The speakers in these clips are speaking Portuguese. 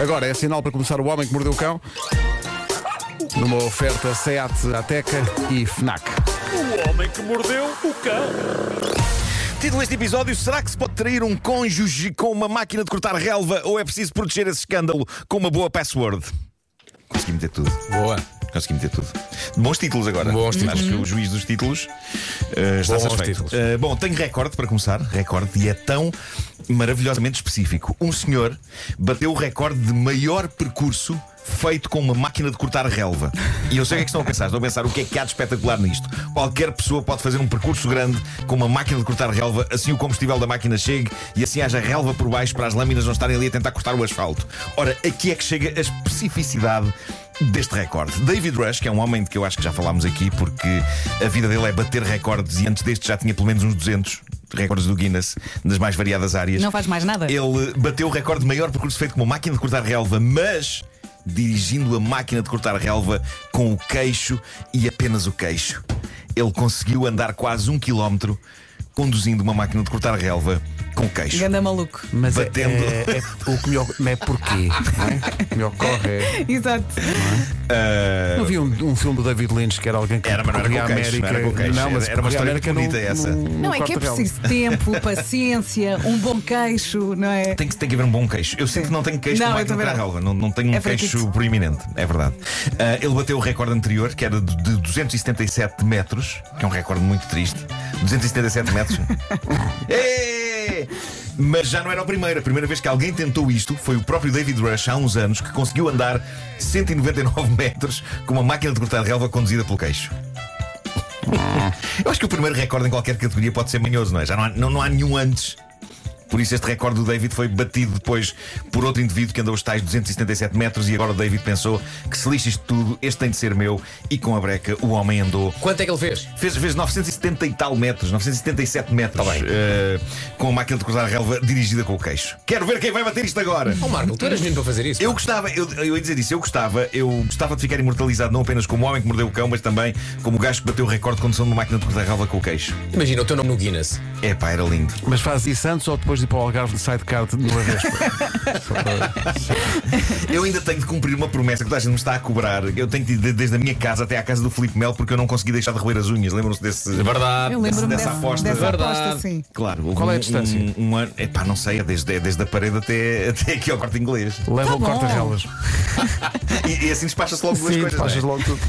Agora é sinal para começar o Homem que Mordeu o Cão. Numa oferta SEAT Ateca e FNAC. O homem que mordeu o cão. Título deste episódio: Será que se pode trair um cônjuge com uma máquina de cortar relva ou é preciso proteger esse escândalo com uma boa password? Consegui meter tudo. Boa. Consegui meter tudo. Bons títulos agora. Bons títulos. Acho que o juiz dos títulos uh, está satisfeito. Uh, bom, tenho recorde para começar. Recorde e é tão maravilhosamente específico. Um senhor bateu o recorde de maior percurso feito com uma máquina de cortar relva. E eu sei o que é que estão a pensar. Estão a pensar o que é que há de espetacular nisto. Qualquer pessoa pode fazer um percurso grande com uma máquina de cortar relva, assim o combustível da máquina chegue e assim haja relva por baixo para as lâminas não estarem ali a tentar cortar o asfalto. Ora, aqui é que chega a especificidade deste recorde. David Rush, que é um homem de que eu acho que já falámos aqui, porque a vida dele é bater recordes e antes deste já tinha pelo menos uns 200 recordes do Guinness das mais variadas áreas. Não faz mais nada. Ele bateu o recorde de maior percurso feito com uma máquina de cortar relva, mas dirigindo a máquina de cortar relva com o queixo e apenas o queixo. Ele conseguiu andar quase um quilómetro conduzindo uma máquina de cortar relva com queixo. Ganda maluco. Mas é, Batendo. é- é- o que me, oc- é porquê? não é? O que me ocorre é. Exato. Ah, Não havia um, um filme do David Lynch que era alguém que Era, mas não era percorria com a queixo, América. não era com queixo. Não, mas Era- era uma a história América muito num- bonita essa. num- Não, é que é corta-relva. preciso tempo, paciência, um bom queixo, não é? Tem que, tem que haver um bom queixo. Eu sinto que não tenho queixo Não, com eu máquina também não. relva. Não, não tenho um É queixo proeminente, é verdade. Ah, ele bateu o recorde anterior, que era de, de 277 metros, que é um recorde muito triste. 277 metros. Ê! Mas já não era o primeiro. A primeira vez que alguém tentou isto foi o próprio David Rush, há uns anos, que conseguiu andar 199 metros com uma máquina de cortar relva conduzida pelo queixo. Eu acho que o primeiro recorde em qualquer categoria pode ser manhoso, não é? Já não há, não, não há nenhum antes. Por isso este recorde do David foi batido depois por outro indivíduo que andou os tais 277 metros e agora o David pensou que se lixa isto tudo, este tem de ser meu e com a breca o homem andou Quanto é que ele fez? Fez, fez 970 e tal metros, 977 metros, Tá bem. eh, com a máquina de cortar relva dirigida com o queixo. Quero ver quem vai bater isto agora. Oh Marco, tu eras menino para fazer isso? Eu pá. gostava, eu, eu ia dizer isso, eu gostava, eu gostava de ficar imortalizado não apenas como o homem que mordeu o cão, mas também como o gajo que bateu o recorde de condução de uma máquina de cortar relva com o queixo. Imagina o teu nome no Guinness. É pá, era lindo. Mas faz isso antes ou depois de ir para o Algarve de sidecar de uma vez? Eu ainda tenho de cumprir uma promessa que toda a gente me está a cobrar. Eu tenho de ir de- desde a minha casa até à casa do Filipe Mel porque eu não consegui deixar de roer as unhas. Lembram-se desse. É verdade. Eu lembro-me dessa dessa, aposta. dessa Verdade. aposta, sim. Claro, Qual é a um- distância? Um, um ano. Epá, não sei, é desde, é desde a parede até, até aqui ao corte inglês. Leva Tá o corta-relas. E, e assim despacha-se logo duas coisas. é? passas logo tudo.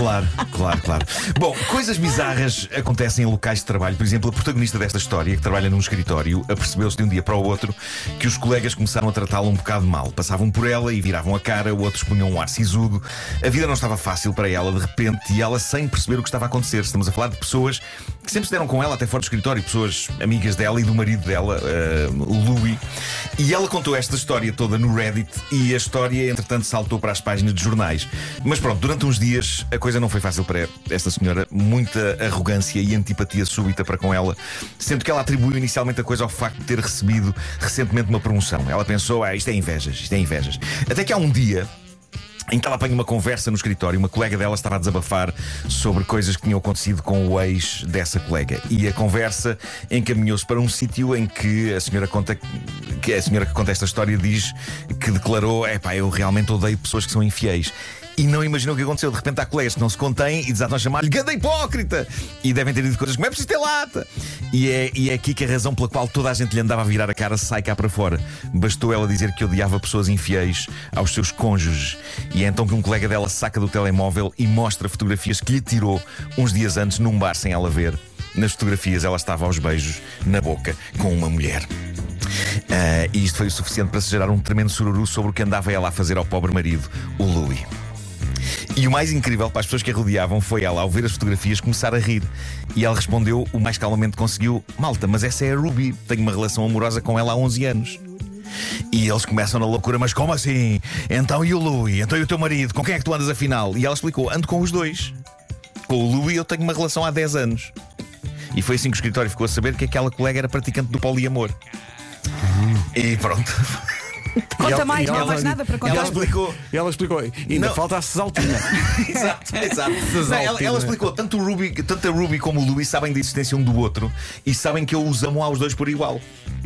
Claro, claro, claro. Bom, coisas bizarras acontecem em locais de trabalho. Por exemplo, a protagonista desta história, que trabalha num escritório, apercebeu-se de um dia para o outro que os colegas começaram a tratá-la um bocado mal. Passavam por ela e viravam a cara, outros punham um ar sisudo. A vida não estava fácil para ela de repente e ela sem perceber o que estava a acontecer. Estamos a falar de pessoas que sempre se deram com ela até fora do escritório, pessoas amigas dela e do marido dela, o Louis. E ela contou esta história toda no Reddit e a história, entretanto, saltou para as páginas de jornais. Mas pronto, durante uns dias a coisa não foi fácil para esta senhora. Muita arrogância e antipatia súbita para com ela, sendo que ela atribuiu inicialmente a coisa ao facto de ter recebido recentemente uma promoção. Ela pensou, ah, isto é invejas, isto é invejas. Até que há um dia. Em que ela apanha uma conversa no escritório, uma colega dela estava a desabafar sobre coisas que tinham acontecido com o ex dessa colega. E a conversa encaminhou-se para um sítio em que a senhora conta que a senhora que conta esta história diz que declarou: é pá, eu realmente odeio pessoas que são infiéis. E não imaginou o que aconteceu. De repente há colegas que não se contêm e desatam a chamar-lhe ganda hipócrita! E devem ter dito coisas como é preciso ter lata! E é, e é aqui que a razão pela qual toda a gente lhe andava a virar a cara sai cá para fora. Bastou ela dizer que odiava pessoas infiéis aos seus cônjuges. E é então que um colega dela saca do telemóvel e mostra fotografias que lhe tirou uns dias antes num bar sem ela ver. Nas fotografias ela estava aos beijos na boca com uma mulher. Ah, e isto foi o suficiente para se gerar um tremendo sururu sobre o que andava ela a fazer ao pobre marido, o Louis. E o mais incrível para as pessoas que a rodeavam foi ela, ao ver as fotografias, começar a rir. E ela respondeu o mais calmamente conseguiu: Malta, mas essa é a Ruby. Tenho uma relação amorosa com ela há 11 anos. E eles começam na loucura, mas como assim? Então e o Louis? Então e o teu marido? Com quem é que tu andas afinal? E ela explicou: ando com os dois. Com o Louis eu tenho uma relação há 10 anos. E foi assim que o escritório ficou a saber que aquela colega era praticante do poliamor. E pronto. Conta ela- mais, ela não há mais nada para Ela contar. explicou. E ela explicou. Ainda Não. falta a Cesaltina. exato, exato. Não, ela, ela explicou, tanto, o Ruby, tanto a Ruby como o Louis sabem da existência um do outro e sabem que eu os amo aos dois por igual.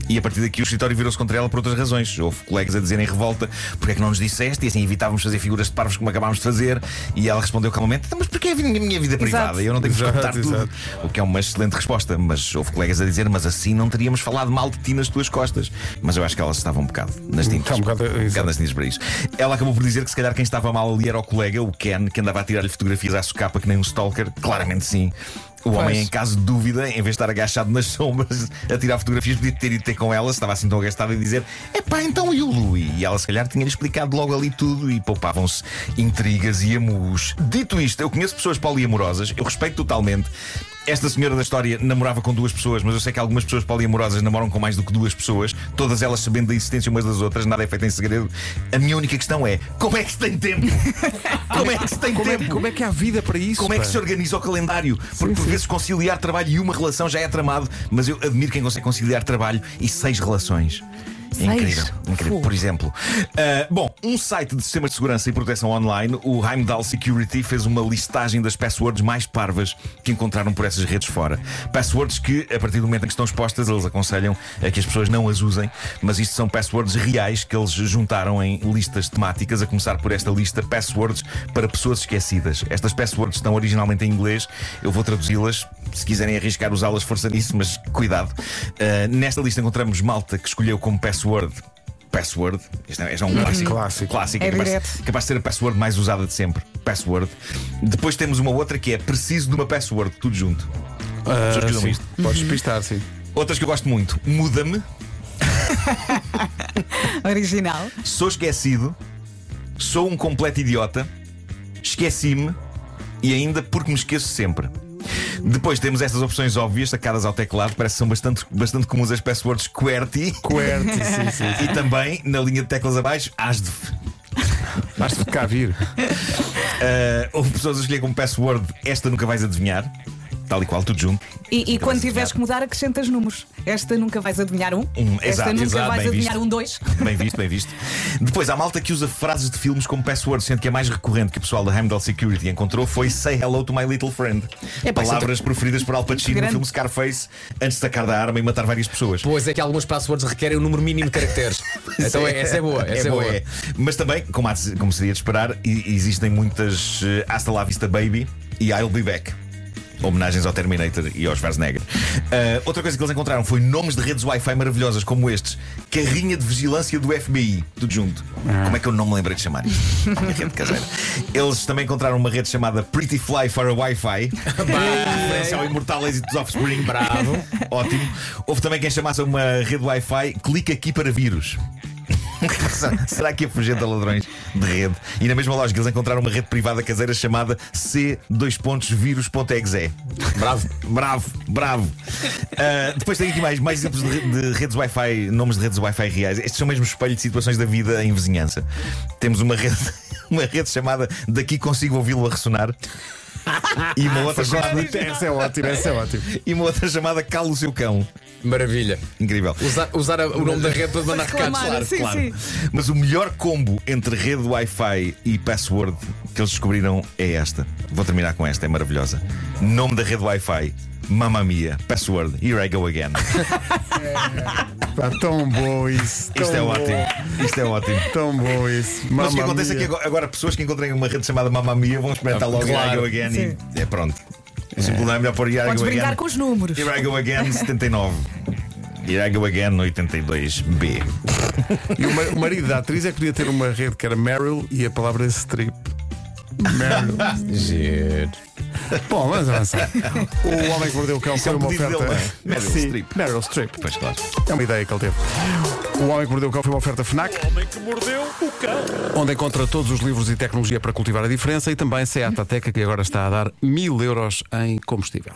E a partir daqui o escritório virou-se contra ela por outras razões. Houve colegas a dizerem em revolta porque é que não nos disseste e assim evitávamos fazer figuras de parvos como acabámos de fazer. E ela respondeu calmamente: "Então, Mas porquê é a minha, vida privada? Eu não tenho que vos Exato, contar tudo. exato. O que é uma excelente resposta. Mas houve colegas a dizer: Mas assim não teríamos falado mal de ti nas tuas costas. Mas eu acho que elas estavam um bocado nas tintas. Está um bocado- exato. nas tintas para isso. Ela acabou por dizer que se calhar quem estava mal ali era o colega, o Ken, que andava a tirar-lhe fotografias à socapa que nem um stalker. Claramente sim. O homem, em caso de dúvida, em vez de estar agachado nas sombras a tirar fotografias, podia ter ido ter com ela, se estava assim tão agastado e dizer: Epá, então e o Louis? E ela, se calhar, tinha-lhe explicado logo ali tudo e poupavam-se intrigas e amus. Dito isto, eu conheço pessoas poliamorosas, eu respeito totalmente. Esta senhora da história namorava com duas pessoas, mas eu sei que algumas pessoas poliamorosas namoram com mais do que duas pessoas, todas elas sabendo da existência umas das outras, nada é feito em segredo. A minha única questão é: como é que se tem tempo? Como é que se tem Como é, tempo? como é que há vida para isso? Como é que pá? se organiza o calendário? Porque por sim. vezes conciliar trabalho e uma relação já é tramado, mas eu admiro quem consegue conciliar trabalho e seis relações. É Seis? incrível, incrível. Por exemplo, ah, bom, um site de sistemas de segurança e proteção online, o Heimdall Security, fez uma listagem das passwords mais parvas que encontraram por essas redes fora. Passwords que, a partir do momento em que estão expostas, eles aconselham a que as pessoas não as usem, mas isto são passwords reais que eles juntaram em listas temáticas, a começar por esta lista passwords para pessoas esquecidas. Estas passwords estão originalmente em inglês, eu vou traduzi-las. Se quiserem arriscar usá-las, força nisso, mas cuidado. Ah, nesta lista encontramos malta que escolheu como password. Password, este é, este é um clássico. Clássico. clássico É capaz, direto. capaz de ser a password mais usada de sempre. Password. Depois temos uma outra que é preciso de uma password, tudo junto. Pessoas que usam sim. isto. Podes pistar, sim. Outras que eu gosto muito: muda-me, Original. sou esquecido, sou um completo idiota, esqueci-me e ainda porque me esqueço sempre. Depois temos estas opções óbvias, sacadas ao teclado, parece que são bastante, bastante comuns as passwords QWERTY. QWERTY, sim, sim. E também, na linha de teclas abaixo, ASDF. Basta de cá vir. Uh, houve pessoas a escolher como password esta nunca vais adivinhar. Tal e qual, tudo junto. E, e quando tiveres que mudar, acrescentas números. Esta nunca vais adivinhar um. Um, Esta exato, nunca exato, vais adivinhar visto. um dois. Bem visto, bem visto. Depois, há malta que usa frases de filmes como password, sendo que a mais recorrente que o pessoal da Heimdall Security encontrou foi Say hello to my little friend. Isso Palavras proferidas por Al Pacino no filme Scarface antes de sacar da arma e matar várias pessoas. Pois é que algumas passwords requerem um número mínimo de caracteres. então é, essa é boa, essa é, boa. é. Mas também, como, há como seria de esperar, existem muitas eh, Hasta la vista baby e I'll be back. Homenagens ao Terminator e ao Schwarzenegger. Ah, outra coisa que eles encontraram foi nomes de redes Wi-Fi maravilhosas como estes: Carrinha de Vigilância do FBI. Tudo junto. Como é que eu não me lembrei de chamar isto? Minha rede caseira. Eles também encontraram uma rede chamada Pretty Fly for a Wi-Fi. Referência ao imortal êxito dos Offspring. Bravo. Ótimo. Houve também quem chamasse uma rede Wi-Fi Clica aqui para vírus. Será que afugenta ladrões de rede? E na mesma lógica, eles encontraram uma rede privada caseira chamada C2.vírus.exe. Bravo. Bravo, bravo. Ah, depois tem aqui mais, mais exemplos de, de redes Wi-Fi, nomes de redes Wi-Fi reais. Estes são mesmo espelho de situações da vida em vizinhança. Temos uma rede, uma rede chamada Daqui Consigo Ouvi-lo a Ressonar. E uma outra chamada, Essa é ótima, essa é ótima. e uma outra chamada Cala o seu cão. Maravilha. Incrível. Usar, usar a- o nome da rede para mandar recados, reclamar, claro. sim, Claro. sim. Mas o melhor combo entre rede Wi-Fi e password que eles descobriram é esta. Vou terminar com esta, é maravilhosa. Nome da rede Wi-Fi: Mamma Mia. Password: Here I go again. Pá, tão bom isso. Isto é bom, ótimo. Isto é ótimo. Tão bom isso. Mas o que acontece é que agora, agora pessoas que encontrem uma rede chamada Mamma Mia vão experimentar logo I Claro. go again Sim. e é pronto. Simplesmente é melhor pôr Here I Podes go brincar again. com os números. Here I go again 79. Here I go again 82B. E o ma- o marido da atriz é que podia ter uma rede que era Meryl e a palavra strip. Meryl. Giro. Bom, vamos avançar. O Homem que Mordeu o Cão Isso é foi um uma pedido oferta. dele, não é? Meryl Sim, Streep. Meryl Streep. Pois claro. É uma ideia que ele teve. O Homem que Mordeu o Cão foi uma oferta FNAC, O homem que mordeu o cão. onde encontra todos os livros e tecnologia para cultivar a diferença e também Seat Ateca, que agora está a dar mil euros em combustível.